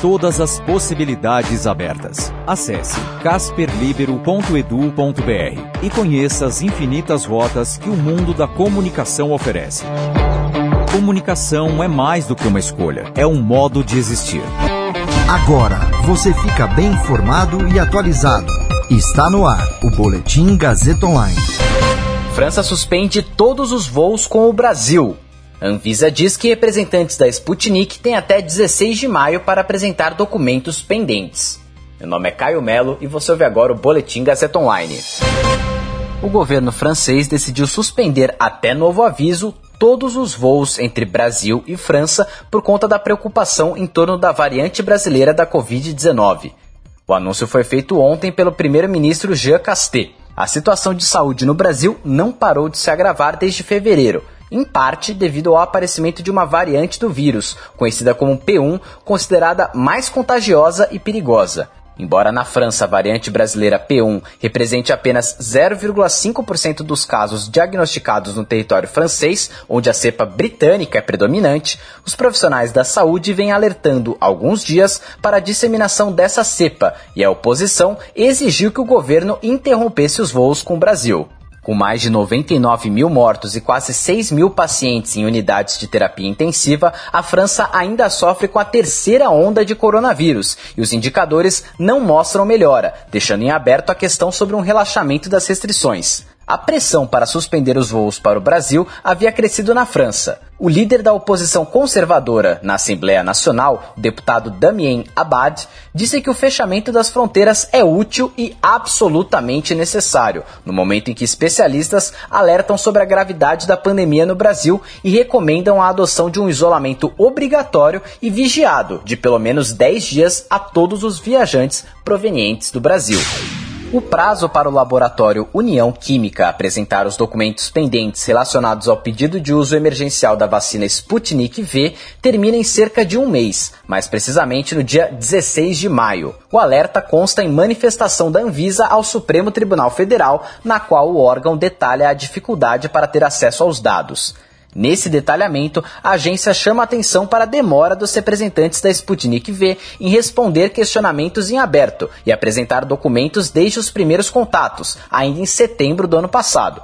Todas as possibilidades abertas. Acesse casperlibero.edu.br e conheça as infinitas rotas que o mundo da comunicação oferece. Comunicação é mais do que uma escolha, é um modo de existir. Agora você fica bem informado e atualizado. Está no ar o Boletim Gazeta Online. França suspende todos os voos com o Brasil. A Anvisa diz que representantes da Sputnik têm até 16 de maio para apresentar documentos pendentes. Meu nome é Caio Melo e você ouve agora o Boletim Gazeta Online. O governo francês decidiu suspender até novo aviso todos os voos entre Brasil e França por conta da preocupação em torno da variante brasileira da Covid-19. O anúncio foi feito ontem pelo primeiro-ministro Jean Castet. A situação de saúde no Brasil não parou de se agravar desde fevereiro, em parte devido ao aparecimento de uma variante do vírus, conhecida como P1, considerada mais contagiosa e perigosa. Embora na França a variante brasileira P1 represente apenas 0,5% dos casos diagnosticados no território francês, onde a cepa britânica é predominante, os profissionais da saúde vêm alertando alguns dias para a disseminação dessa cepa e a oposição exigiu que o governo interrompesse os voos com o Brasil. Com mais de 99 mil mortos e quase 6 mil pacientes em unidades de terapia intensiva, a França ainda sofre com a terceira onda de coronavírus e os indicadores não mostram melhora, deixando em aberto a questão sobre um relaxamento das restrições. A pressão para suspender os voos para o Brasil havia crescido na França. O líder da oposição conservadora na Assembleia Nacional, o deputado Damien Abad, disse que o fechamento das fronteiras é útil e absolutamente necessário, no momento em que especialistas alertam sobre a gravidade da pandemia no Brasil e recomendam a adoção de um isolamento obrigatório e vigiado de pelo menos 10 dias a todos os viajantes provenientes do Brasil. O prazo para o laboratório União Química apresentar os documentos pendentes relacionados ao pedido de uso emergencial da vacina Sputnik V termina em cerca de um mês, mais precisamente no dia 16 de maio. O alerta consta em manifestação da Anvisa ao Supremo Tribunal Federal, na qual o órgão detalha a dificuldade para ter acesso aos dados. Nesse detalhamento, a agência chama atenção para a demora dos representantes da Sputnik V em responder questionamentos em aberto e apresentar documentos desde os primeiros contatos, ainda em setembro do ano passado.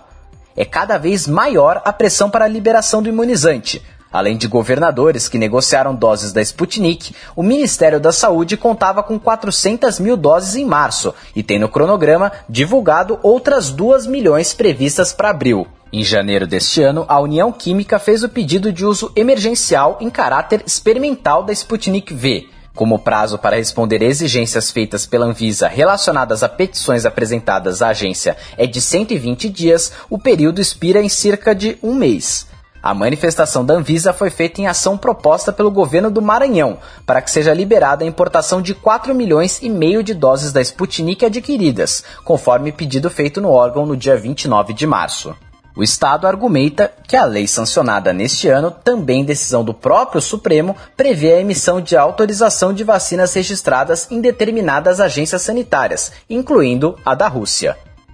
É cada vez maior a pressão para a liberação do imunizante. Além de governadores que negociaram doses da Sputnik, o Ministério da Saúde contava com 400 mil doses em março e tem no cronograma divulgado outras 2 milhões previstas para abril. Em janeiro deste ano, a União Química fez o pedido de uso emergencial em caráter experimental da Sputnik V. Como prazo para responder exigências feitas pela Anvisa relacionadas a petições apresentadas à agência é de 120 dias, o período expira em cerca de um mês. A manifestação da Anvisa foi feita em ação proposta pelo governo do Maranhão para que seja liberada a importação de 4 milhões e meio de doses da Sputnik adquiridas, conforme pedido feito no órgão no dia 29 de março. O Estado argumenta que a lei sancionada neste ano, também decisão do próprio Supremo, prevê a emissão de autorização de vacinas registradas em determinadas agências sanitárias, incluindo a da Rússia.